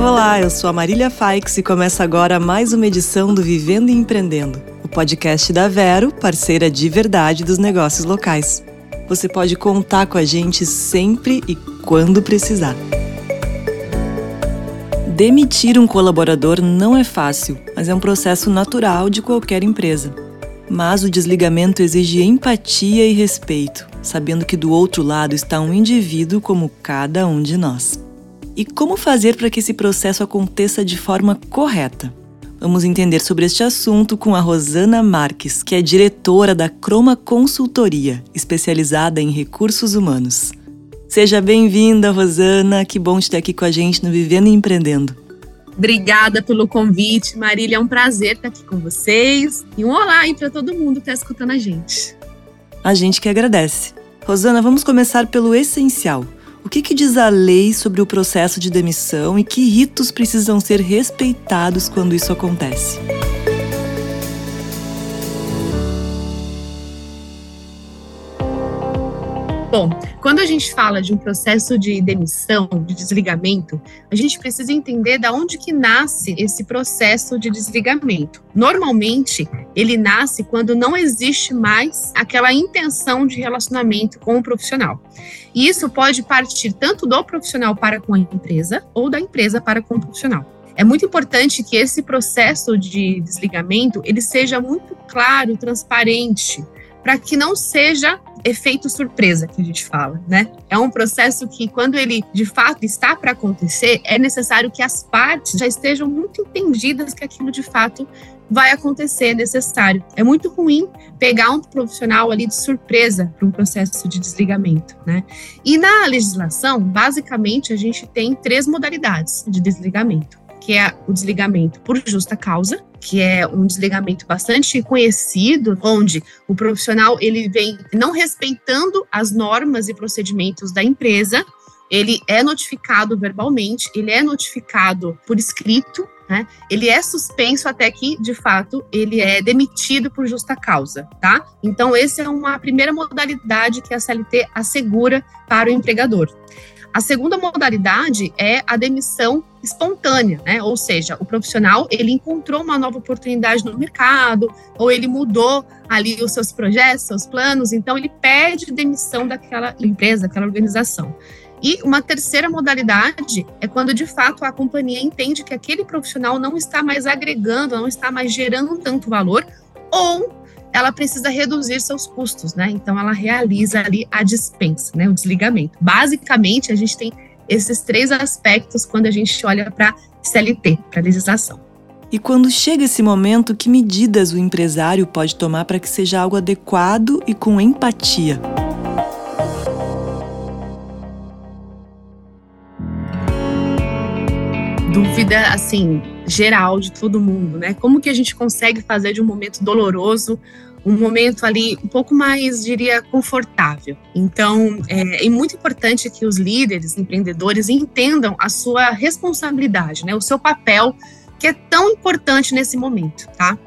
Olá, eu sou a Marília Faix e começa agora mais uma edição do Vivendo e Empreendendo, o podcast da Vero, parceira de verdade dos negócios locais. Você pode contar com a gente sempre e quando precisar. Demitir um colaborador não é fácil, mas é um processo natural de qualquer empresa. Mas o desligamento exige empatia e respeito, sabendo que do outro lado está um indivíduo como cada um de nós. E como fazer para que esse processo aconteça de forma correta? Vamos entender sobre este assunto com a Rosana Marques, que é diretora da Croma Consultoria, especializada em recursos humanos. Seja bem-vinda, Rosana. Que bom te ter aqui com a gente no Vivendo e Empreendendo. Obrigada pelo convite, Marília. É um prazer estar aqui com vocês. E um olá aí para todo mundo que está escutando a gente. A gente que agradece. Rosana, vamos começar pelo essencial. O que, que, diz a lei sobre o processo de demissão e que ritos precisam ser respeitados quando isso acontece? Bom, quando a gente fala de um processo de demissão, de desligamento, a gente precisa entender da onde que nasce esse processo de desligamento. Normalmente, ele nasce quando não existe mais aquela intenção de relacionamento com o profissional. E isso pode partir tanto do profissional para com a empresa ou da empresa para com o profissional. É muito importante que esse processo de desligamento ele seja muito claro, transparente, para que não seja efeito surpresa que a gente fala, né? É um processo que, quando ele de fato está para acontecer, é necessário que as partes já estejam muito entendidas que aquilo de fato vai acontecer, é necessário. É muito ruim pegar um profissional ali de surpresa para um processo de desligamento, né? E na legislação, basicamente, a gente tem três modalidades de desligamento que é o desligamento por justa causa, que é um desligamento bastante conhecido, onde o profissional ele vem não respeitando as normas e procedimentos da empresa, ele é notificado verbalmente, ele é notificado por escrito, né? Ele é suspenso até que, de fato, ele é demitido por justa causa, tá? Então, essa é uma primeira modalidade que a CLT assegura para o empregador. A segunda modalidade é a demissão espontânea, né? Ou seja, o profissional ele encontrou uma nova oportunidade no mercado, ou ele mudou ali os seus projetos, seus planos, então ele pede demissão daquela empresa, daquela organização. E uma terceira modalidade é quando de fato a companhia entende que aquele profissional não está mais agregando, não está mais gerando tanto valor, ou ela precisa reduzir seus custos, né? Então ela realiza ali a dispensa, né? O desligamento. Basicamente, a gente tem esses três aspectos quando a gente olha para CLT, para legislação. E quando chega esse momento, que medidas o empresário pode tomar para que seja algo adequado e com empatia? Dúvida, assim, geral de todo mundo, né? Como que a gente consegue fazer de um momento doloroso um momento ali um pouco mais, diria, confortável. Então, é, é, muito importante que os líderes, empreendedores, entendam a sua responsabilidade, né? O seu papel, que é tão importante nesse momento, tá?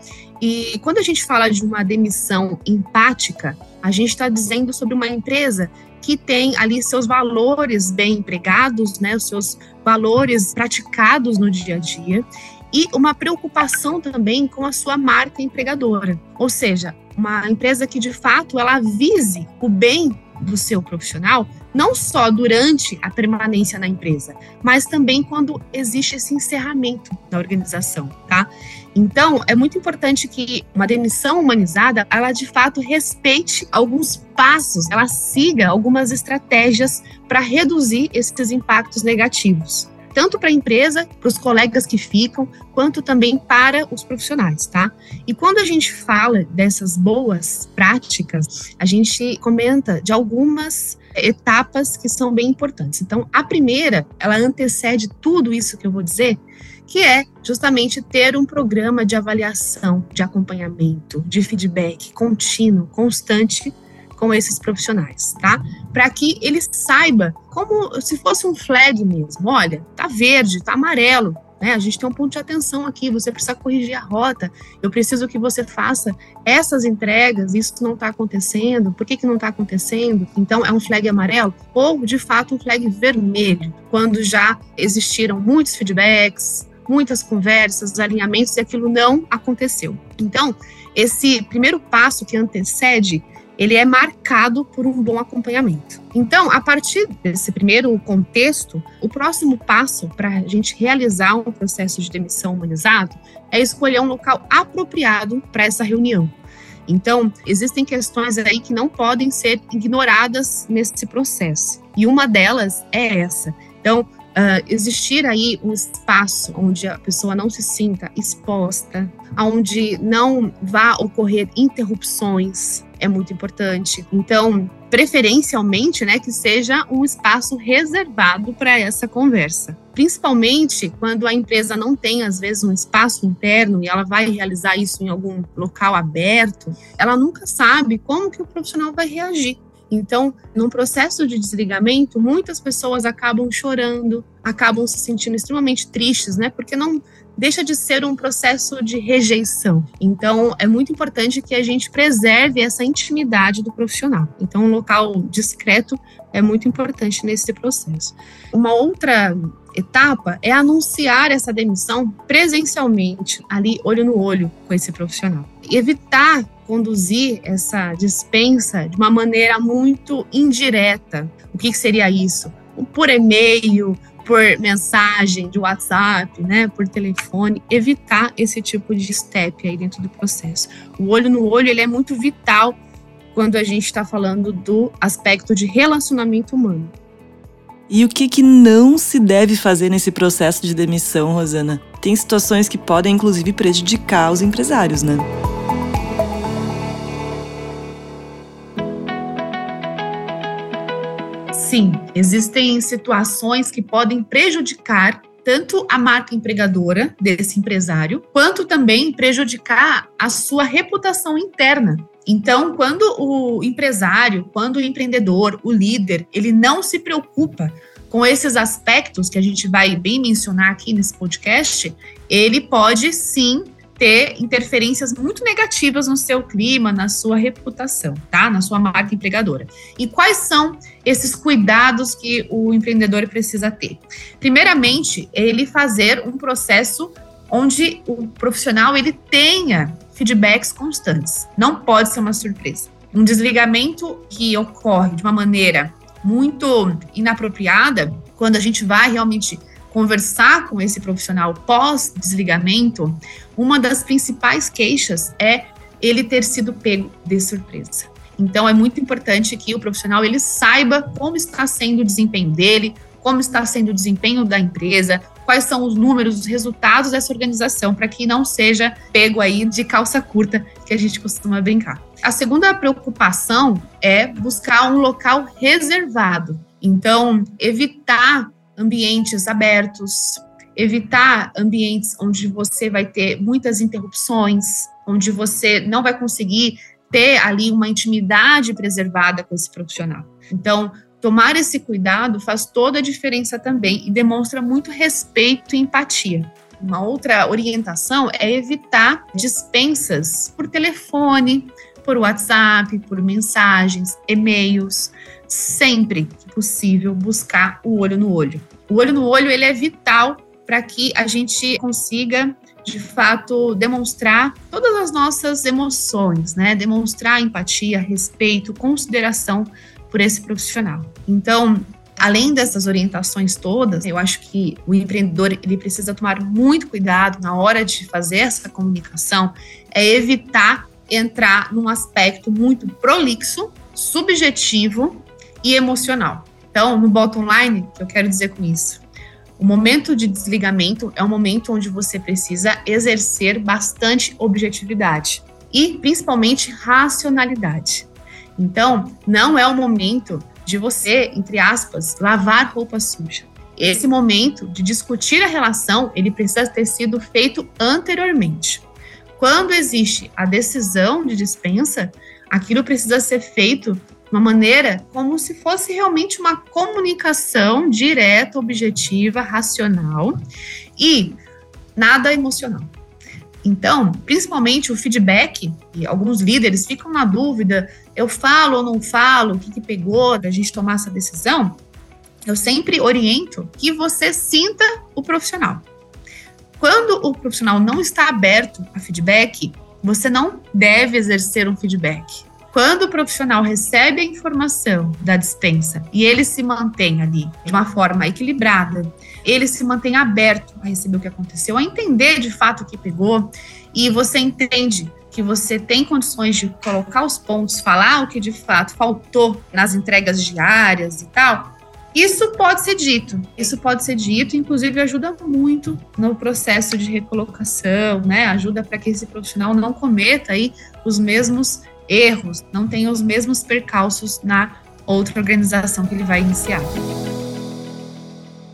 E quando a gente fala de uma demissão empática, a gente está dizendo sobre uma empresa que tem ali seus valores bem empregados, né, os seus valores praticados no dia a dia e uma preocupação também com a sua marca empregadora. Ou seja, uma empresa que de fato ela vise o bem do seu profissional, não só durante a permanência na empresa, mas também quando existe esse encerramento da organização, tá? Então, é muito importante que uma demissão humanizada, ela de fato respeite alguns passos, ela siga algumas estratégias para reduzir esses impactos negativos tanto para a empresa, para os colegas que ficam, quanto também para os profissionais, tá? E quando a gente fala dessas boas práticas, a gente comenta de algumas etapas que são bem importantes. Então, a primeira, ela antecede tudo isso que eu vou dizer, que é justamente ter um programa de avaliação, de acompanhamento, de feedback contínuo, constante com esses profissionais, tá? Para que ele saiba como se fosse um flag mesmo. Olha, tá verde, tá amarelo. né? A gente tem um ponto de atenção aqui, você precisa corrigir a rota, eu preciso que você faça essas entregas, isso não está acontecendo, por que, que não está acontecendo? Então, é um flag amarelo ou, de fato, um flag vermelho, quando já existiram muitos feedbacks, muitas conversas, alinhamentos e aquilo não aconteceu. Então, esse primeiro passo que antecede ele é marcado por um bom acompanhamento. Então, a partir desse primeiro contexto, o próximo passo para a gente realizar um processo de demissão humanizado é escolher um local apropriado para essa reunião. Então, existem questões aí que não podem ser ignoradas nesse processo. E uma delas é essa. Então, Uh, existir aí um espaço onde a pessoa não se sinta exposta, onde não vá ocorrer interrupções, é muito importante. Então, preferencialmente, né, que seja um espaço reservado para essa conversa. Principalmente quando a empresa não tem, às vezes, um espaço interno e ela vai realizar isso em algum local aberto, ela nunca sabe como que o profissional vai reagir. Então, num processo de desligamento, muitas pessoas acabam chorando, acabam se sentindo extremamente tristes, né? Porque não deixa de ser um processo de rejeição. Então, é muito importante que a gente preserve essa intimidade do profissional. Então, um local discreto é muito importante nesse processo. Uma outra etapa é anunciar essa demissão presencialmente, ali olho no olho com esse profissional. Evitar conduzir essa dispensa de uma maneira muito indireta. O que, que seria isso? Por e-mail, por mensagem de WhatsApp, né, por telefone, evitar esse tipo de step aí dentro do processo. O olho no olho ele é muito vital quando a gente está falando do aspecto de relacionamento humano. E o que, que não se deve fazer nesse processo de demissão, Rosana? Tem situações que podem, inclusive, prejudicar os empresários, né? Sim, existem situações que podem prejudicar tanto a marca empregadora desse empresário, quanto também prejudicar a sua reputação interna. Então, quando o empresário, quando o empreendedor, o líder, ele não se preocupa com esses aspectos que a gente vai bem mencionar aqui nesse podcast, ele pode sim ter interferências muito negativas no seu clima, na sua reputação, tá? Na sua marca empregadora. E quais são esses cuidados que o empreendedor precisa ter? Primeiramente, ele fazer um processo onde o profissional ele tenha feedbacks constantes. Não pode ser uma surpresa. Um desligamento que ocorre de uma maneira muito inapropriada, quando a gente vai realmente conversar com esse profissional pós-desligamento, uma das principais queixas é ele ter sido pego de surpresa. Então é muito importante que o profissional ele saiba como está sendo o desempenho dele, como está sendo o desempenho da empresa, quais são os números, os resultados dessa organização, para que não seja pego aí de calça curta, que a gente costuma brincar. A segunda preocupação é buscar um local reservado. Então, evitar ambientes abertos, evitar ambientes onde você vai ter muitas interrupções, onde você não vai conseguir ter ali uma intimidade preservada com esse profissional. Então, tomar esse cuidado faz toda a diferença também e demonstra muito respeito e empatia. Uma outra orientação é evitar dispensas por telefone, por WhatsApp, por mensagens, e-mails, sempre que possível buscar o olho no olho. O olho no olho ele é vital para que a gente consiga de fato demonstrar todas as nossas emoções, né? Demonstrar empatia, respeito, consideração por esse profissional. Então, além dessas orientações todas, eu acho que o empreendedor ele precisa tomar muito cuidado na hora de fazer essa comunicação, é evitar entrar num aspecto muito prolixo, subjetivo e emocional. Então, no bottom line, que eu quero dizer com isso? O momento de desligamento é um momento onde você precisa exercer bastante objetividade e principalmente racionalidade. Então, não é o momento de você, entre aspas, lavar roupa suja. Esse momento de discutir a relação, ele precisa ter sido feito anteriormente. Quando existe a decisão de dispensa, aquilo precisa ser feito uma maneira como se fosse realmente uma comunicação direta, objetiva, racional. E nada emocional. Então, principalmente o feedback, e alguns líderes ficam na dúvida, eu falo ou não falo, o que, que pegou da gente tomar essa decisão, eu sempre oriento que você sinta o profissional. Quando o profissional não está aberto a feedback, você não deve exercer um feedback. Quando o profissional recebe a informação da dispensa e ele se mantém ali de uma forma equilibrada, ele se mantém aberto a receber o que aconteceu, a entender de fato o que pegou, e você entende que você tem condições de colocar os pontos, falar o que de fato faltou nas entregas diárias e tal, isso pode ser dito, isso pode ser dito, inclusive ajuda muito no processo de recolocação, né? Ajuda para que esse profissional não cometa aí os mesmos erros, não tenha os mesmos percalços na outra organização que ele vai iniciar.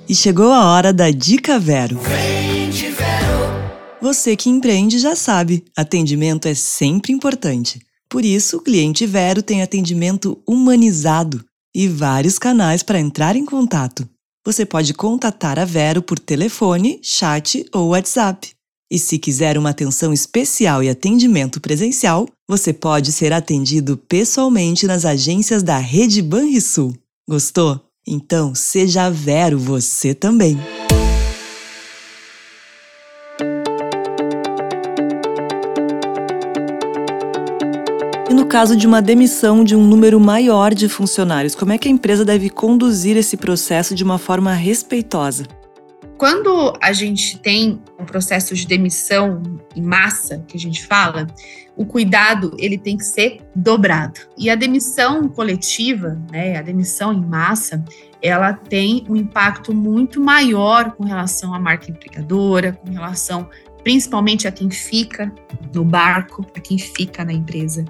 E chegou a hora da Dica Vero. Você que empreende já sabe, atendimento é sempre importante. Por isso, o cliente Vero tem atendimento humanizado e vários canais para entrar em contato. Você pode contatar a Vero por telefone, chat ou WhatsApp. E se quiser uma atenção especial e atendimento presencial, você pode ser atendido pessoalmente nas agências da Rede Banrisul. Gostou? Então seja Vero você também. E no caso de uma demissão de um número maior de funcionários, como é que a empresa deve conduzir esse processo de uma forma respeitosa? Quando a gente tem um processo de demissão em massa, que a gente fala, o cuidado ele tem que ser dobrado. E a demissão coletiva, né, a demissão em massa, ela tem um impacto muito maior com relação à marca empregadora, com relação principalmente a quem fica no barco, a quem fica na empresa.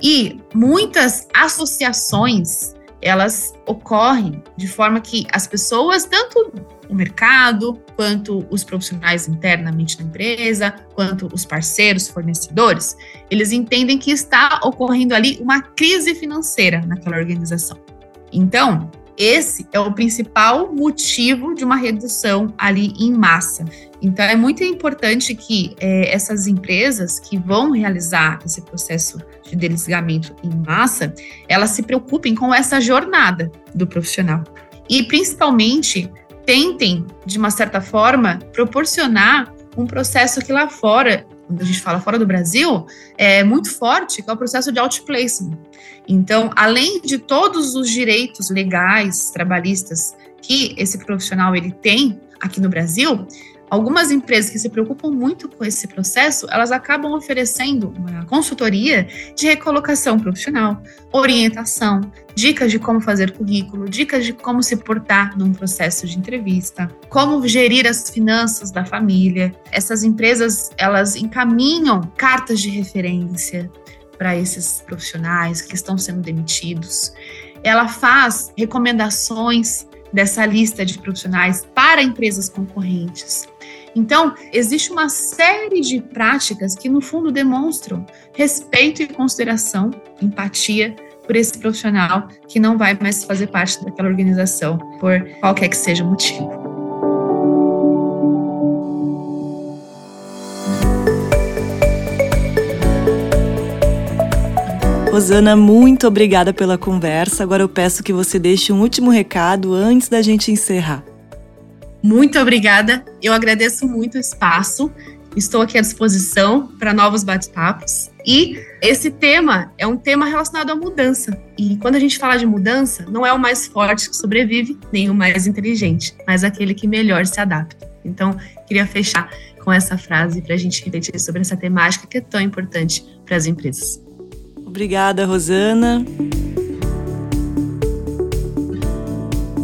E muitas associações, elas ocorrem de forma que as pessoas, tanto o mercado, quanto os profissionais internamente na empresa, quanto os parceiros, fornecedores, eles entendem que está ocorrendo ali uma crise financeira naquela organização. Então, esse é o principal motivo de uma redução ali em massa. Então, é muito importante que é, essas empresas que vão realizar esse processo de desligamento em massa, elas se preocupem com essa jornada do profissional. E, principalmente, tentem, de uma certa forma, proporcionar um processo que lá fora quando a gente fala fora do Brasil, é muito forte, que é o processo de outplacement. Então, além de todos os direitos legais, trabalhistas que esse profissional ele tem aqui no Brasil, Algumas empresas que se preocupam muito com esse processo, elas acabam oferecendo uma consultoria de recolocação profissional, orientação, dicas de como fazer currículo, dicas de como se portar num processo de entrevista, como gerir as finanças da família. Essas empresas, elas encaminham cartas de referência para esses profissionais que estão sendo demitidos. Ela faz recomendações dessa lista de profissionais para empresas concorrentes. Então, existe uma série de práticas que, no fundo, demonstram respeito e consideração, empatia por esse profissional que não vai mais fazer parte daquela organização, por qualquer que seja o motivo. Rosana, muito obrigada pela conversa. Agora eu peço que você deixe um último recado antes da gente encerrar. Muito obrigada. Eu agradeço muito o espaço. Estou aqui à disposição para novos bate-papos. E esse tema é um tema relacionado à mudança. E quando a gente fala de mudança, não é o mais forte que sobrevive, nem o mais inteligente, mas aquele que melhor se adapta. Então, queria fechar com essa frase para a gente refletir sobre essa temática que é tão importante para as empresas. Obrigada, Rosana.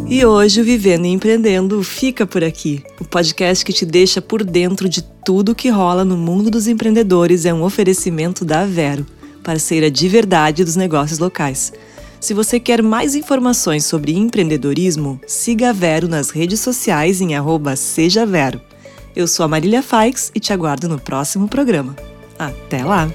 E hoje o Vivendo e Empreendendo fica por aqui. O podcast que te deixa por dentro de tudo que rola no mundo dos empreendedores é um oferecimento da Vero, parceira de verdade dos negócios locais. Se você quer mais informações sobre empreendedorismo, siga a Vero nas redes sociais em arroba Seja Vero. Eu sou a Marília Faix e te aguardo no próximo programa. Até lá!